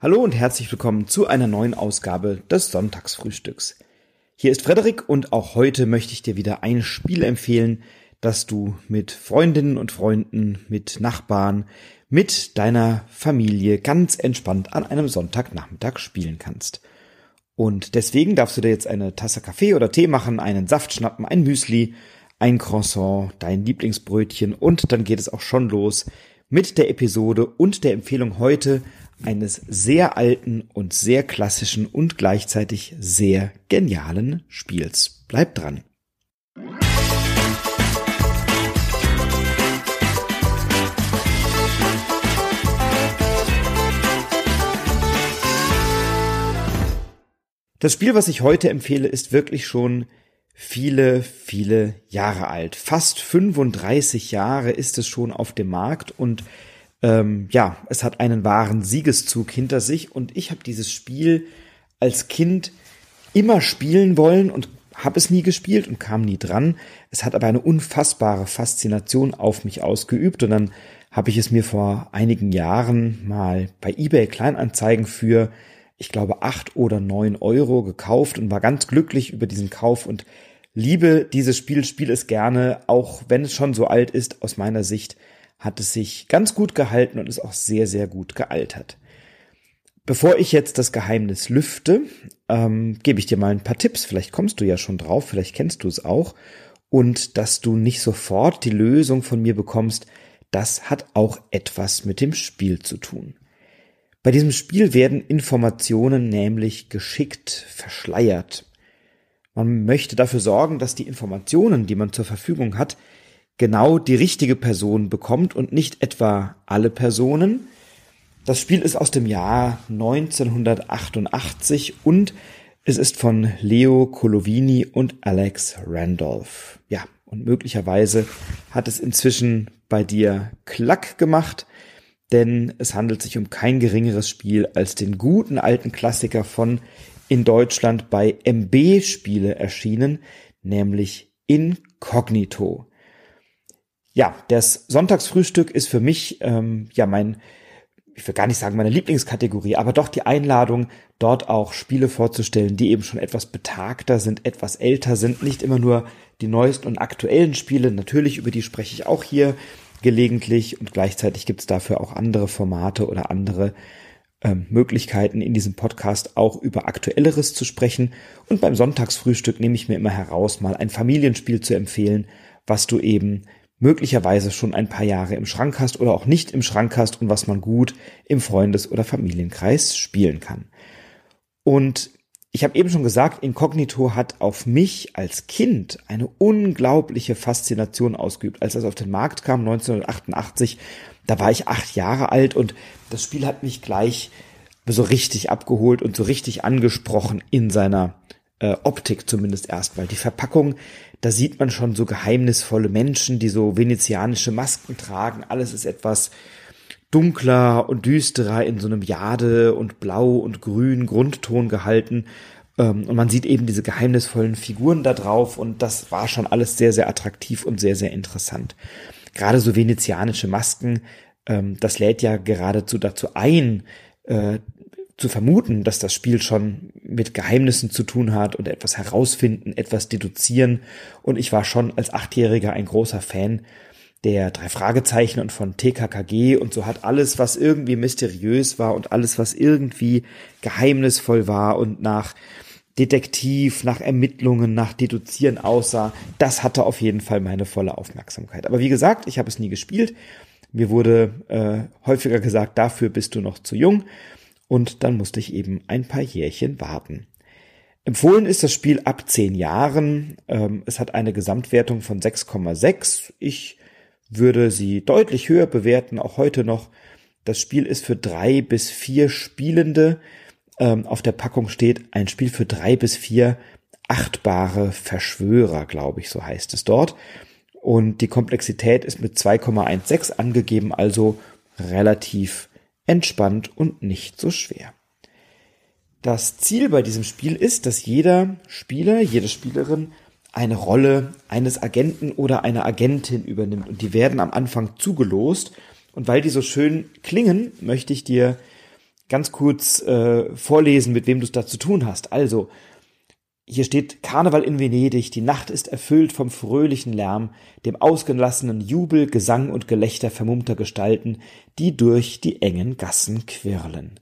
Hallo und herzlich willkommen zu einer neuen Ausgabe des Sonntagsfrühstücks. Hier ist Frederik und auch heute möchte ich dir wieder ein Spiel empfehlen, das du mit Freundinnen und Freunden, mit Nachbarn, mit deiner Familie ganz entspannt an einem Sonntagnachmittag spielen kannst. Und deswegen darfst du dir jetzt eine Tasse Kaffee oder Tee machen, einen Saft schnappen, ein Müsli, ein Croissant, dein Lieblingsbrötchen und dann geht es auch schon los mit der Episode und der Empfehlung heute eines sehr alten und sehr klassischen und gleichzeitig sehr genialen Spiels. Bleibt dran. Das Spiel, was ich heute empfehle, ist wirklich schon viele, viele Jahre alt. Fast 35 Jahre ist es schon auf dem Markt und ähm, ja, es hat einen wahren Siegeszug hinter sich und ich habe dieses Spiel als Kind immer spielen wollen und habe es nie gespielt und kam nie dran. Es hat aber eine unfassbare Faszination auf mich ausgeübt und dann habe ich es mir vor einigen Jahren mal bei eBay Kleinanzeigen für, ich glaube, acht oder neun Euro gekauft und war ganz glücklich über diesen Kauf und liebe dieses Spiel, spiele es gerne, auch wenn es schon so alt ist aus meiner Sicht hat es sich ganz gut gehalten und ist auch sehr, sehr gut gealtert. Bevor ich jetzt das Geheimnis lüfte, ähm, gebe ich dir mal ein paar Tipps. Vielleicht kommst du ja schon drauf, vielleicht kennst du es auch. Und dass du nicht sofort die Lösung von mir bekommst, das hat auch etwas mit dem Spiel zu tun. Bei diesem Spiel werden Informationen nämlich geschickt verschleiert. Man möchte dafür sorgen, dass die Informationen, die man zur Verfügung hat, genau die richtige Person bekommt und nicht etwa alle Personen. Das Spiel ist aus dem Jahr 1988 und es ist von Leo Colovini und Alex Randolph. Ja, und möglicherweise hat es inzwischen bei dir Klack gemacht, denn es handelt sich um kein geringeres Spiel als den guten alten Klassiker von in Deutschland bei MB Spiele erschienen, nämlich Incognito ja, das Sonntagsfrühstück ist für mich ähm, ja mein, ich will gar nicht sagen meine Lieblingskategorie, aber doch die Einladung, dort auch Spiele vorzustellen, die eben schon etwas betagter sind, etwas älter sind, nicht immer nur die neuesten und aktuellen Spiele. Natürlich, über die spreche ich auch hier gelegentlich und gleichzeitig gibt es dafür auch andere Formate oder andere ähm, Möglichkeiten in diesem Podcast auch über aktuelleres zu sprechen. Und beim Sonntagsfrühstück nehme ich mir immer heraus, mal ein Familienspiel zu empfehlen, was du eben möglicherweise schon ein paar Jahre im Schrank hast oder auch nicht im Schrank hast und was man gut im Freundes- oder Familienkreis spielen kann. Und ich habe eben schon gesagt, Incognito hat auf mich als Kind eine unglaubliche Faszination ausgeübt. Als es auf den Markt kam 1988, da war ich acht Jahre alt und das Spiel hat mich gleich so richtig abgeholt und so richtig angesprochen in seiner äh, Optik zumindest erst, weil die Verpackung da sieht man schon so geheimnisvolle Menschen, die so venezianische Masken tragen. Alles ist etwas dunkler und düsterer in so einem Jade und Blau und Grün Grundton gehalten. Ähm, und man sieht eben diese geheimnisvollen Figuren da drauf und das war schon alles sehr, sehr attraktiv und sehr, sehr interessant. Gerade so venezianische Masken, ähm, das lädt ja geradezu dazu ein, äh, zu vermuten, dass das Spiel schon mit Geheimnissen zu tun hat und etwas herausfinden, etwas deduzieren. Und ich war schon als Achtjähriger ein großer Fan der drei Fragezeichen und von TKKG und so hat alles, was irgendwie mysteriös war und alles, was irgendwie geheimnisvoll war und nach Detektiv, nach Ermittlungen, nach Deduzieren aussah, das hatte auf jeden Fall meine volle Aufmerksamkeit. Aber wie gesagt, ich habe es nie gespielt. Mir wurde äh, häufiger gesagt, dafür bist du noch zu jung und dann musste ich eben ein paar Jährchen warten. Empfohlen ist das Spiel ab zehn Jahren. Ähm, es hat eine Gesamtwertung von 6,6. Ich würde sie deutlich höher bewerten, auch heute noch. Das Spiel ist für drei bis vier Spielende. Ähm, auf der Packung steht ein Spiel für drei bis vier achtbare Verschwörer, glaube ich, so heißt es dort. Und die Komplexität ist mit 2,16 angegeben, also relativ entspannt und nicht so schwer. Das Ziel bei diesem Spiel ist, dass jeder Spieler, jede Spielerin eine Rolle eines Agenten oder einer Agentin übernimmt und die werden am Anfang zugelost und weil die so schön klingen, möchte ich dir ganz kurz äh, vorlesen, mit wem du es da zu tun hast. Also, hier steht Karneval in Venedig, die Nacht ist erfüllt vom fröhlichen Lärm, dem ausgelassenen Jubel, Gesang und Gelächter vermummter Gestalten, die durch die engen Gassen quirlen.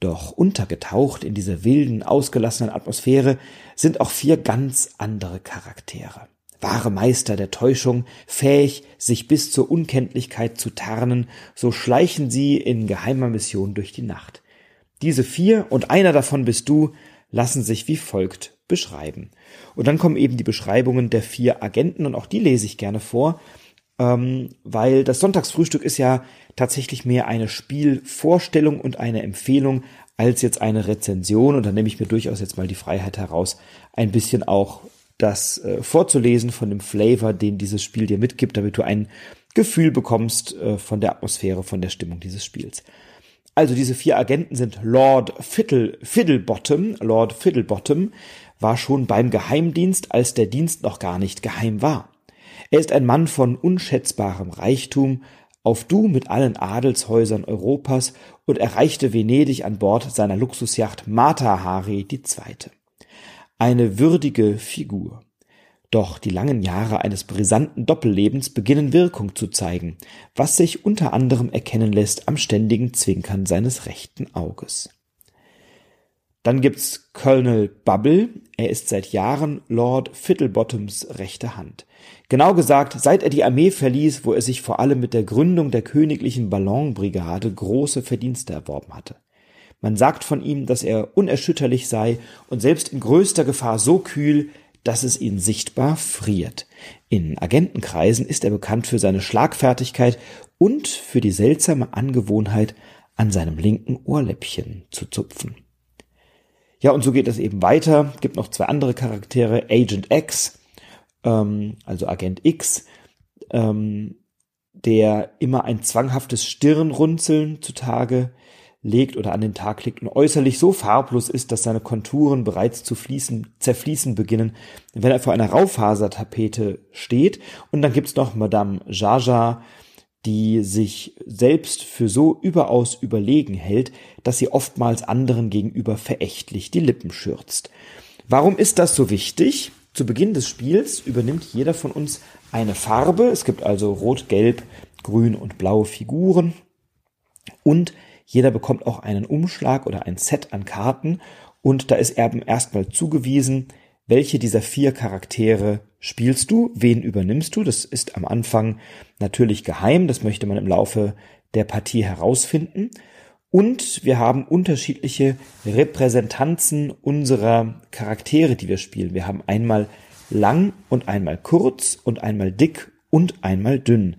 Doch untergetaucht in dieser wilden, ausgelassenen Atmosphäre sind auch vier ganz andere Charaktere. Wahre Meister der Täuschung, fähig, sich bis zur Unkenntlichkeit zu tarnen, so schleichen sie in geheimer Mission durch die Nacht. Diese vier, und einer davon bist du, lassen sich wie folgt beschreiben. Und dann kommen eben die Beschreibungen der vier Agenten und auch die lese ich gerne vor, ähm, weil das Sonntagsfrühstück ist ja tatsächlich mehr eine Spielvorstellung und eine Empfehlung als jetzt eine Rezension. Und da nehme ich mir durchaus jetzt mal die Freiheit heraus, ein bisschen auch das äh, vorzulesen von dem Flavor, den dieses Spiel dir mitgibt, damit du ein Gefühl bekommst äh, von der Atmosphäre, von der Stimmung dieses Spiels. Also diese vier Agenten sind Lord Fiddle, Fiddlebottom. Lord Fiddlebottom war schon beim Geheimdienst, als der Dienst noch gar nicht geheim war. Er ist ein Mann von unschätzbarem Reichtum, auf Du mit allen Adelshäusern Europas und erreichte Venedig an Bord seiner Luxusjacht Mata Hari II. Eine würdige Figur. Doch die langen Jahre eines brisanten Doppellebens beginnen Wirkung zu zeigen, was sich unter anderem erkennen lässt am ständigen Zwinkern seines rechten Auges. Dann gibt's Colonel Bubble. Er ist seit Jahren Lord Fiddlebottoms rechte Hand. Genau gesagt, seit er die Armee verließ, wo er sich vor allem mit der Gründung der königlichen Ballonbrigade große Verdienste erworben hatte. Man sagt von ihm, dass er unerschütterlich sei und selbst in größter Gefahr so kühl, dass es ihn sichtbar friert. In Agentenkreisen ist er bekannt für seine Schlagfertigkeit und für die seltsame Angewohnheit, an seinem linken Ohrläppchen zu zupfen. Ja, und so geht es eben weiter. Gibt noch zwei andere Charaktere, Agent X, ähm, also Agent X, ähm, der immer ein zwanghaftes Stirnrunzeln zutage legt oder an den Tag legt und äußerlich so farblos ist, dass seine Konturen bereits zu fließen, zerfließen beginnen, wenn er vor einer Raufasertapete steht. Und dann gibt's noch Madame Jaja, die sich selbst für so überaus überlegen hält, dass sie oftmals anderen gegenüber verächtlich die Lippen schürzt. Warum ist das so wichtig? Zu Beginn des Spiels übernimmt jeder von uns eine Farbe. Es gibt also rot, gelb, grün und blaue Figuren. Und jeder bekommt auch einen Umschlag oder ein Set an Karten. Und da ist eben erstmal zugewiesen, welche dieser vier Charaktere spielst du, wen übernimmst du. Das ist am Anfang natürlich geheim, das möchte man im Laufe der Partie herausfinden. Und wir haben unterschiedliche Repräsentanzen unserer Charaktere, die wir spielen. Wir haben einmal lang und einmal kurz und einmal dick und einmal dünn.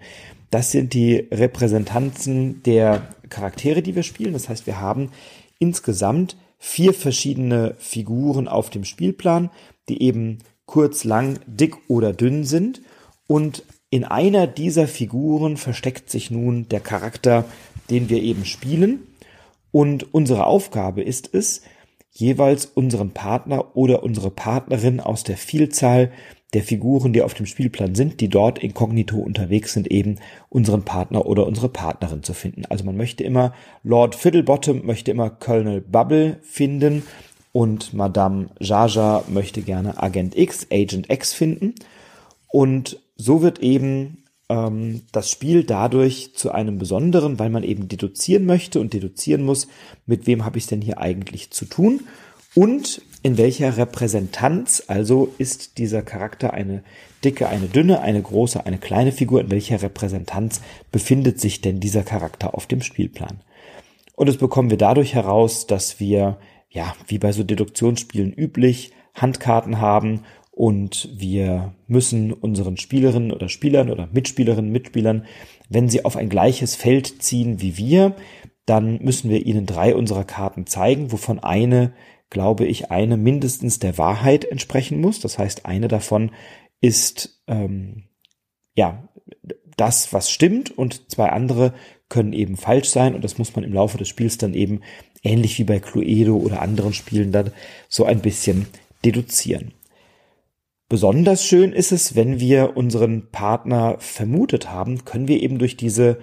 Das sind die Repräsentanzen der Charaktere, die wir spielen. Das heißt, wir haben insgesamt vier verschiedene Figuren auf dem Spielplan, die eben kurz, lang, dick oder dünn sind. Und in einer dieser Figuren versteckt sich nun der Charakter, den wir eben spielen. Und unsere Aufgabe ist es, jeweils unseren Partner oder unsere Partnerin aus der Vielzahl der Figuren, die auf dem Spielplan sind, die dort inkognito unterwegs sind, eben unseren Partner oder unsere Partnerin zu finden. Also man möchte immer Lord Fiddlebottom möchte immer Colonel Bubble finden und Madame Jaja möchte gerne Agent X, Agent X finden. Und so wird eben ähm, das Spiel dadurch zu einem besonderen, weil man eben deduzieren möchte und deduzieren muss, mit wem habe ich denn hier eigentlich zu tun und in welcher Repräsentanz also ist dieser Charakter eine dicke, eine dünne, eine große, eine kleine Figur, in welcher Repräsentanz befindet sich denn dieser Charakter auf dem Spielplan. Und das bekommen wir dadurch heraus, dass wir ja, wie bei so Deduktionsspielen üblich, Handkarten haben und wir müssen unseren Spielerinnen oder Spielern oder Mitspielerinnen, Mitspielern, wenn sie auf ein gleiches Feld ziehen wie wir, dann müssen wir ihnen drei unserer Karten zeigen, wovon eine, glaube ich, eine mindestens der Wahrheit entsprechen muss. Das heißt, eine davon ist ähm, ja das, was stimmt, und zwei andere können eben falsch sein, und das muss man im Laufe des Spiels dann eben ähnlich wie bei Cluedo oder anderen Spielen dann so ein bisschen deduzieren. Besonders schön ist es, wenn wir unseren Partner vermutet haben, können wir eben durch diese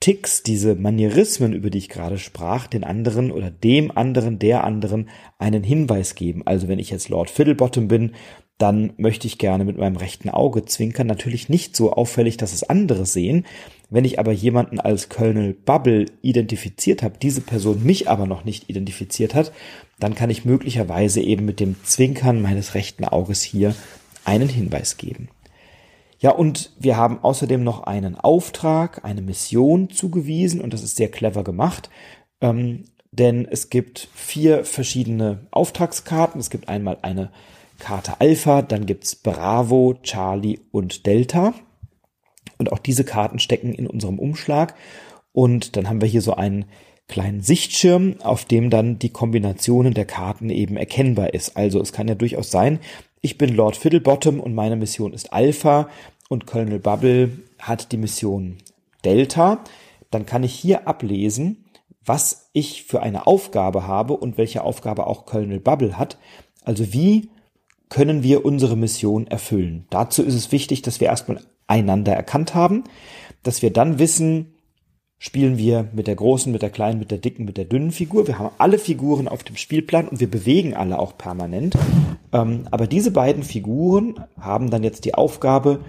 Ticks, diese Manierismen, über die ich gerade sprach, den anderen oder dem anderen, der anderen einen Hinweis geben. Also wenn ich jetzt Lord Fiddlebottom bin, dann möchte ich gerne mit meinem rechten Auge zwinkern. Natürlich nicht so auffällig, dass es andere sehen. Wenn ich aber jemanden als Colonel Bubble identifiziert habe, diese Person mich aber noch nicht identifiziert hat, dann kann ich möglicherweise eben mit dem Zwinkern meines rechten Auges hier einen Hinweis geben. Ja, und wir haben außerdem noch einen Auftrag, eine Mission zugewiesen und das ist sehr clever gemacht, ähm, denn es gibt vier verschiedene Auftragskarten. Es gibt einmal eine Karte Alpha, dann gibt's Bravo, Charlie und Delta. Und auch diese Karten stecken in unserem Umschlag. Und dann haben wir hier so einen kleinen Sichtschirm, auf dem dann die Kombinationen der Karten eben erkennbar ist. Also es kann ja durchaus sein, ich bin Lord Fiddlebottom und meine Mission ist Alpha und Colonel Bubble hat die Mission Delta, dann kann ich hier ablesen, was ich für eine Aufgabe habe und welche Aufgabe auch Colonel Bubble hat. Also wie können wir unsere Mission erfüllen? Dazu ist es wichtig, dass wir erstmal einander erkannt haben, dass wir dann wissen, spielen wir mit der großen, mit der kleinen, mit der dicken, mit der dünnen Figur. Wir haben alle Figuren auf dem Spielplan und wir bewegen alle auch permanent. Ähm, aber diese beiden Figuren haben dann jetzt die Aufgabe,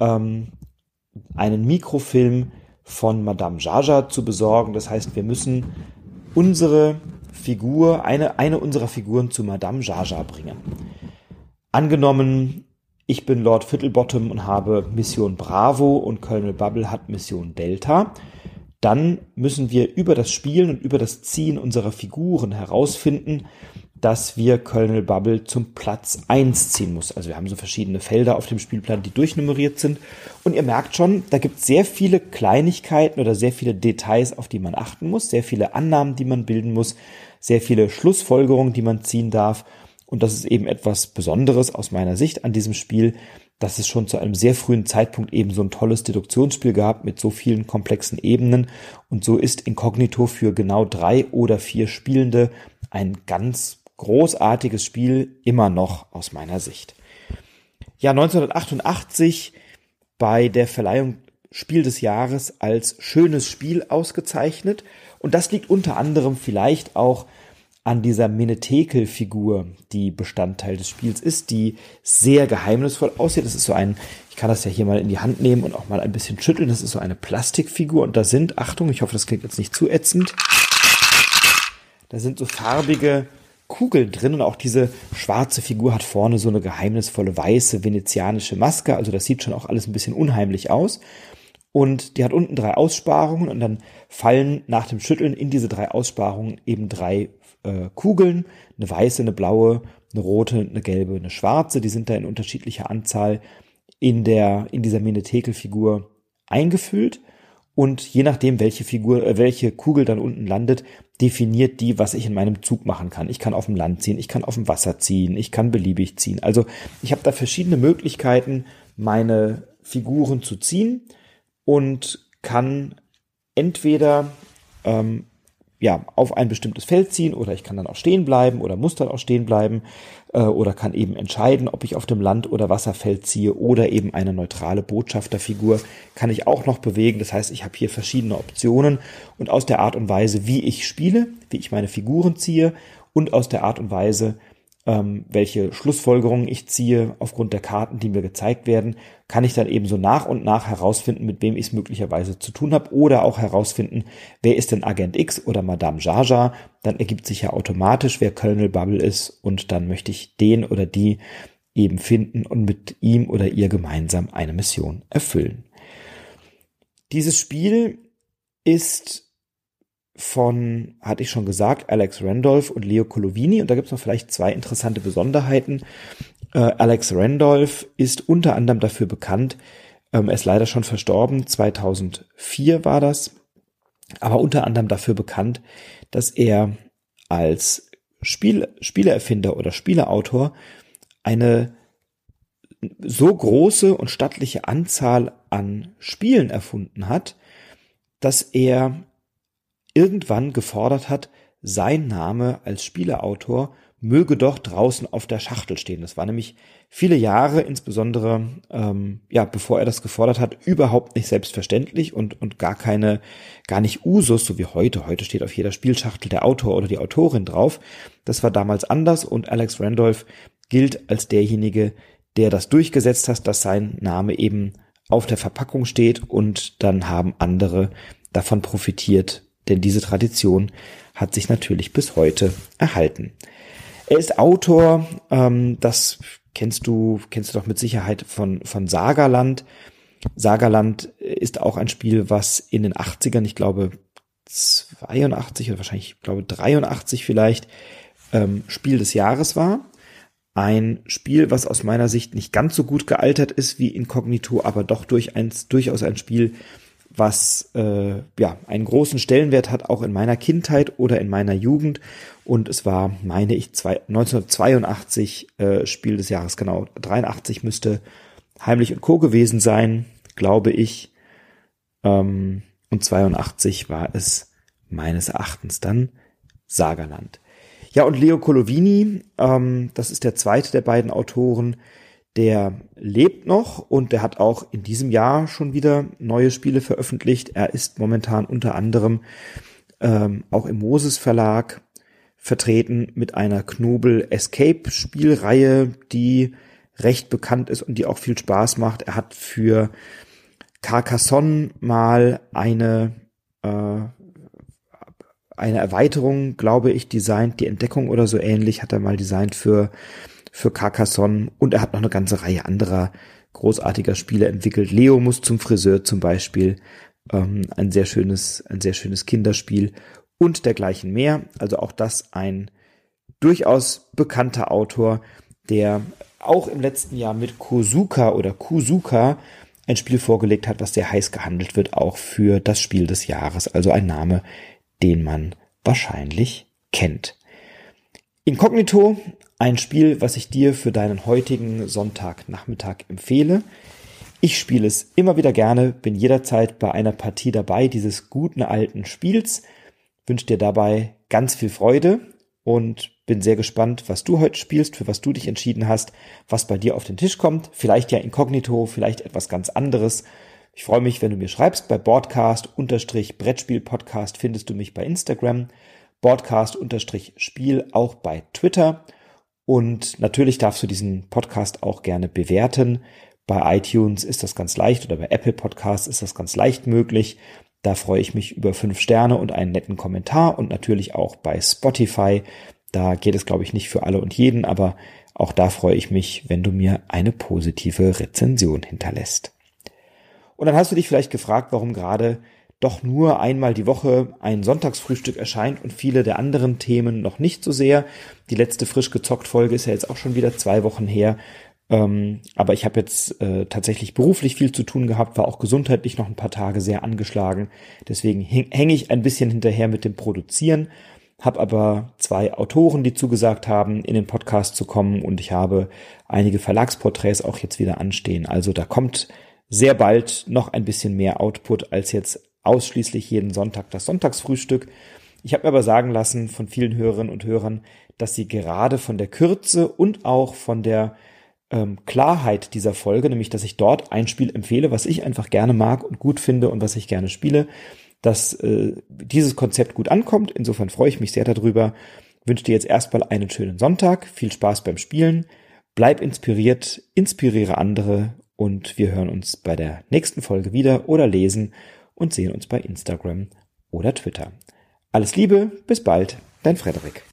ähm, einen Mikrofilm von Madame Jaja zu besorgen. Das heißt, wir müssen unsere Figur, eine, eine unserer Figuren zu Madame Jaja bringen. Angenommen, ich bin Lord Fiddlebottom und habe Mission Bravo und Colonel Bubble hat Mission Delta. Dann müssen wir über das Spielen und über das Ziehen unserer Figuren herausfinden, dass wir Colonel Bubble zum Platz eins ziehen muss. Also wir haben so verschiedene Felder auf dem Spielplan, die durchnummeriert sind. Und ihr merkt schon, da gibt es sehr viele Kleinigkeiten oder sehr viele Details, auf die man achten muss, sehr viele Annahmen, die man bilden muss, sehr viele Schlussfolgerungen, die man ziehen darf. Und das ist eben etwas Besonderes aus meiner Sicht an diesem Spiel, dass es schon zu einem sehr frühen Zeitpunkt eben so ein tolles Deduktionsspiel gab mit so vielen komplexen Ebenen. Und so ist Inkognito für genau drei oder vier Spielende ein ganz großartiges Spiel immer noch aus meiner Sicht. Ja, 1988 bei der Verleihung Spiel des Jahres als schönes Spiel ausgezeichnet. Und das liegt unter anderem vielleicht auch an dieser Menetekel-Figur, die Bestandteil des Spiels ist, die sehr geheimnisvoll aussieht. Das ist so ein, ich kann das ja hier mal in die Hand nehmen und auch mal ein bisschen schütteln. Das ist so eine Plastikfigur und da sind, Achtung, ich hoffe, das klingt jetzt nicht zu ätzend. Da sind so farbige Kugeln drin und auch diese schwarze Figur hat vorne so eine geheimnisvolle weiße venezianische Maske. Also das sieht schon auch alles ein bisschen unheimlich aus. Und die hat unten drei Aussparungen und dann fallen nach dem Schütteln in diese drei Aussparungen eben drei äh, Kugeln. Eine weiße, eine blaue, eine rote, eine gelbe, eine schwarze. Die sind da in unterschiedlicher Anzahl in der, in dieser Menetekel-Figur eingefüllt. Und je nachdem, welche Figur, äh, welche Kugel dann unten landet, definiert die, was ich in meinem Zug machen kann. Ich kann auf dem Land ziehen, ich kann auf dem Wasser ziehen, ich kann beliebig ziehen. Also ich habe da verschiedene Möglichkeiten, meine Figuren zu ziehen und kann entweder ähm, ja, auf ein bestimmtes Feld ziehen oder ich kann dann auch stehen bleiben oder muss dann auch stehen bleiben äh, oder kann eben entscheiden, ob ich auf dem Land- oder Wasserfeld ziehe oder eben eine neutrale Botschafterfigur kann ich auch noch bewegen. Das heißt, ich habe hier verschiedene Optionen und aus der Art und Weise, wie ich spiele, wie ich meine Figuren ziehe und aus der Art und Weise, ähm, welche Schlussfolgerungen ich ziehe aufgrund der Karten, die mir gezeigt werden, kann ich dann eben so nach und nach herausfinden, mit wem ich es möglicherweise zu tun habe oder auch herausfinden, wer ist denn Agent X oder Madame Jaja. Dann ergibt sich ja automatisch, wer Colonel Bubble ist und dann möchte ich den oder die eben finden und mit ihm oder ihr gemeinsam eine Mission erfüllen. Dieses Spiel ist von, hatte ich schon gesagt, Alex Randolph und Leo Colovini. Und da gibt es noch vielleicht zwei interessante Besonderheiten. Äh, Alex Randolph ist unter anderem dafür bekannt, ähm, er ist leider schon verstorben, 2004 war das, aber unter anderem dafür bekannt, dass er als Spiel, Spieleerfinder oder Spieleautor eine so große und stattliche Anzahl an Spielen erfunden hat, dass er irgendwann gefordert hat, sein Name als Spieleautor möge doch draußen auf der Schachtel stehen. Das war nämlich viele Jahre, insbesondere ähm, ja, bevor er das gefordert hat, überhaupt nicht selbstverständlich und und gar keine, gar nicht Usus, so wie heute. Heute steht auf jeder Spielschachtel der Autor oder die Autorin drauf. Das war damals anders und Alex Randolph gilt als derjenige, der das durchgesetzt hat, dass sein Name eben auf der Verpackung steht und dann haben andere davon profitiert, denn diese Tradition hat sich natürlich bis heute erhalten. Er ist Autor, ähm, das kennst du, kennst du doch mit Sicherheit von, von Sagerland. Sagerland ist auch ein Spiel, was in den 80ern, ich glaube 82 oder wahrscheinlich, ich glaube 83 vielleicht, ähm, Spiel des Jahres war. Ein Spiel, was aus meiner Sicht nicht ganz so gut gealtert ist wie Incognito, aber doch durch eins, durchaus ein Spiel, was äh, ja einen großen Stellenwert hat, auch in meiner Kindheit oder in meiner Jugend. Und es war, meine ich, zwei, 1982 äh, Spiel des Jahres, genau. 83 müsste Heimlich und Co. gewesen sein, glaube ich. Ähm, und 82 war es meines Erachtens dann Sagerland. Ja, und Leo Colovini, ähm, das ist der zweite der beiden Autoren, der lebt noch und der hat auch in diesem Jahr schon wieder neue Spiele veröffentlicht. Er ist momentan unter anderem ähm, auch im Moses Verlag vertreten mit einer Knobel Escape Spielreihe, die recht bekannt ist und die auch viel Spaß macht. Er hat für Carcassonne mal eine äh, eine Erweiterung, glaube ich, designt, die Entdeckung oder so ähnlich hat er mal designt für für Carcassonne und er hat noch eine ganze Reihe anderer großartiger Spiele entwickelt. Leo muss zum Friseur zum Beispiel, ähm, ein sehr schönes, ein sehr schönes Kinderspiel und dergleichen mehr. Also auch das ein durchaus bekannter Autor, der auch im letzten Jahr mit Kozuka oder Kuzuka ein Spiel vorgelegt hat, was sehr heiß gehandelt wird, auch für das Spiel des Jahres. Also ein Name, den man wahrscheinlich kennt. Inkognito ein Spiel, was ich dir für deinen heutigen Sonntagnachmittag empfehle. Ich spiele es immer wieder gerne, bin jederzeit bei einer Partie dabei dieses guten alten Spiels, wünsche dir dabei ganz viel Freude und bin sehr gespannt, was du heute spielst, für was du dich entschieden hast, was bei dir auf den Tisch kommt. Vielleicht ja inkognito, vielleicht etwas ganz anderes. Ich freue mich, wenn du mir schreibst. Bei Broadcast-Brettspiel-Podcast findest du mich bei Instagram. Broadcast-Spiel auch bei Twitter. Und natürlich darfst du diesen Podcast auch gerne bewerten. Bei iTunes ist das ganz leicht oder bei Apple Podcasts ist das ganz leicht möglich. Da freue ich mich über fünf Sterne und einen netten Kommentar und natürlich auch bei Spotify. Da geht es, glaube ich, nicht für alle und jeden, aber auch da freue ich mich, wenn du mir eine positive Rezension hinterlässt. Und dann hast du dich vielleicht gefragt, warum gerade doch nur einmal die Woche ein Sonntagsfrühstück erscheint und viele der anderen Themen noch nicht so sehr. Die letzte frisch gezockt Folge ist ja jetzt auch schon wieder zwei Wochen her. Ähm, aber ich habe jetzt äh, tatsächlich beruflich viel zu tun gehabt, war auch gesundheitlich noch ein paar Tage sehr angeschlagen. Deswegen hänge ich ein bisschen hinterher mit dem Produzieren, habe aber zwei Autoren, die zugesagt haben, in den Podcast zu kommen und ich habe einige Verlagsporträts auch jetzt wieder anstehen. Also da kommt sehr bald noch ein bisschen mehr Output als jetzt ausschließlich jeden Sonntag das Sonntagsfrühstück. Ich habe mir aber sagen lassen von vielen Hörerinnen und Hörern, dass sie gerade von der Kürze und auch von der ähm, Klarheit dieser Folge, nämlich dass ich dort ein Spiel empfehle, was ich einfach gerne mag und gut finde und was ich gerne spiele, dass äh, dieses Konzept gut ankommt. Insofern freue ich mich sehr darüber. Wünsche dir jetzt erstmal einen schönen Sonntag, viel Spaß beim Spielen, bleib inspiriert, inspiriere andere und wir hören uns bei der nächsten Folge wieder oder lesen und sehen uns bei Instagram oder Twitter. Alles Liebe, bis bald, dein Frederik.